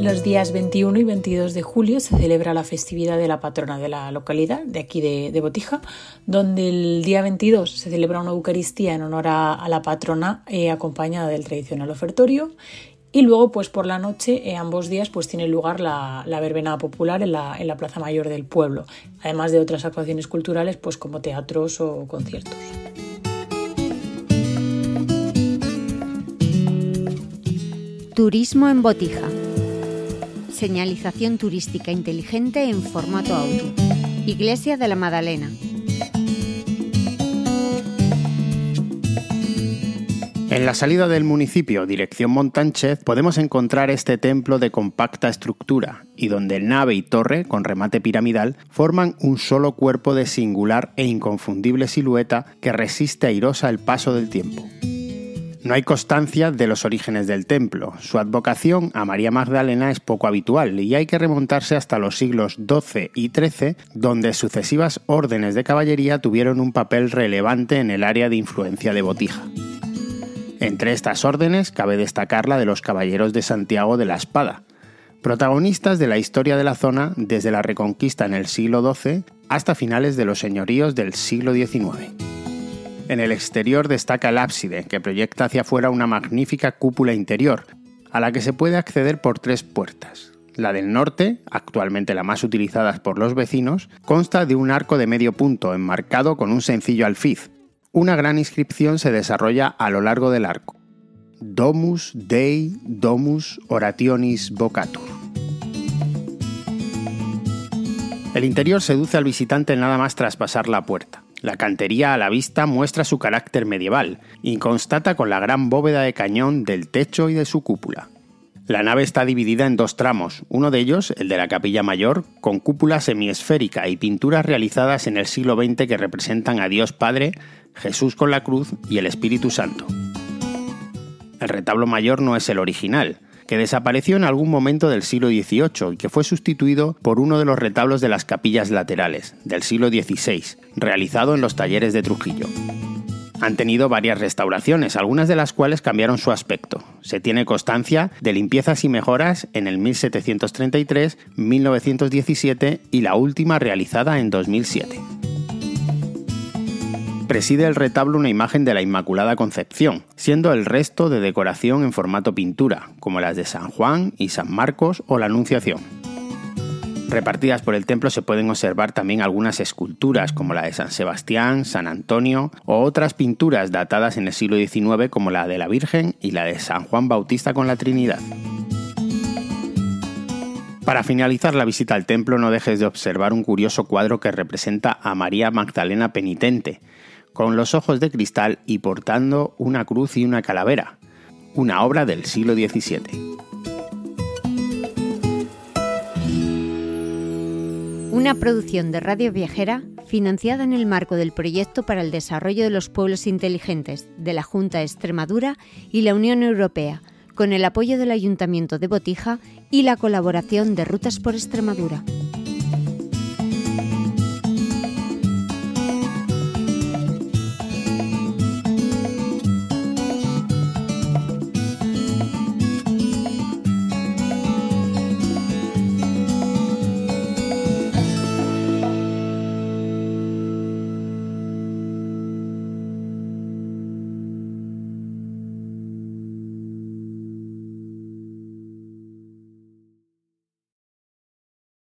Los días 21 y 22 de julio se celebra la festividad de la patrona de la localidad, de aquí de, Botija, donde el día 22 se celebra una Eucaristía en honor a, a la patrona eh, acompañada del tradicional ofertorio y luego, pues por la noche, eh, ambos días, pues tiene lugar la, la verbena popular en la, en la, Plaza Mayor del pueblo, además de otras actuaciones culturales, pues como teatros o conciertos. Turismo en Botija. Señalización turística inteligente en formato auto. Iglesia de la Madalena. En la salida del municipio, dirección Montánchez, podemos encontrar este templo de compacta estructura y donde nave y torre, con remate piramidal, forman un solo cuerpo de singular e inconfundible silueta que resiste airosa el paso del tiempo. No hay constancia de los orígenes del templo. Su advocación a María Magdalena es poco habitual y hay que remontarse hasta los siglos XII y XIII, donde sucesivas órdenes de caballería tuvieron un papel relevante en el área de influencia de Botija. Entre estas órdenes cabe destacar la de los Caballeros de Santiago de la Espada, protagonistas de la historia de la zona desde la Reconquista en el siglo XII hasta finales de los señoríos del siglo XIX. En el exterior destaca el ábside, que proyecta hacia afuera una magnífica cúpula interior, a la que se puede acceder por tres puertas. La del norte, actualmente la más utilizada por los vecinos, consta de un arco de medio punto enmarcado con un sencillo alfiz. Una gran inscripción se desarrolla a lo largo del arco. Domus Dei Domus Orationis Vocatur. El interior seduce al visitante nada más traspasar la puerta. La cantería a la vista muestra su carácter medieval y constata con la gran bóveda de cañón del techo y de su cúpula. La nave está dividida en dos tramos, uno de ellos, el de la capilla mayor, con cúpula semiesférica y pinturas realizadas en el siglo XX que representan a Dios Padre, Jesús con la cruz y el Espíritu Santo. El retablo mayor no es el original, que desapareció en algún momento del siglo XVIII y que fue sustituido por uno de los retablos de las capillas laterales, del siglo XVI, realizado en los talleres de Trujillo. Han tenido varias restauraciones, algunas de las cuales cambiaron su aspecto. Se tiene constancia de limpiezas y mejoras en el 1733, 1917 y la última realizada en 2007 preside el retablo una imagen de la Inmaculada Concepción, siendo el resto de decoración en formato pintura, como las de San Juan y San Marcos o la Anunciación. Repartidas por el templo se pueden observar también algunas esculturas como la de San Sebastián, San Antonio o otras pinturas datadas en el siglo XIX como la de la Virgen y la de San Juan Bautista con la Trinidad. Para finalizar la visita al templo no dejes de observar un curioso cuadro que representa a María Magdalena penitente, con los ojos de cristal y portando una cruz y una calavera, una obra del siglo XVII. Una producción de Radio Viajera financiada en el marco del Proyecto para el Desarrollo de los Pueblos Inteligentes de la Junta de Extremadura y la Unión Europea, con el apoyo del Ayuntamiento de Botija y la colaboración de Rutas por Extremadura.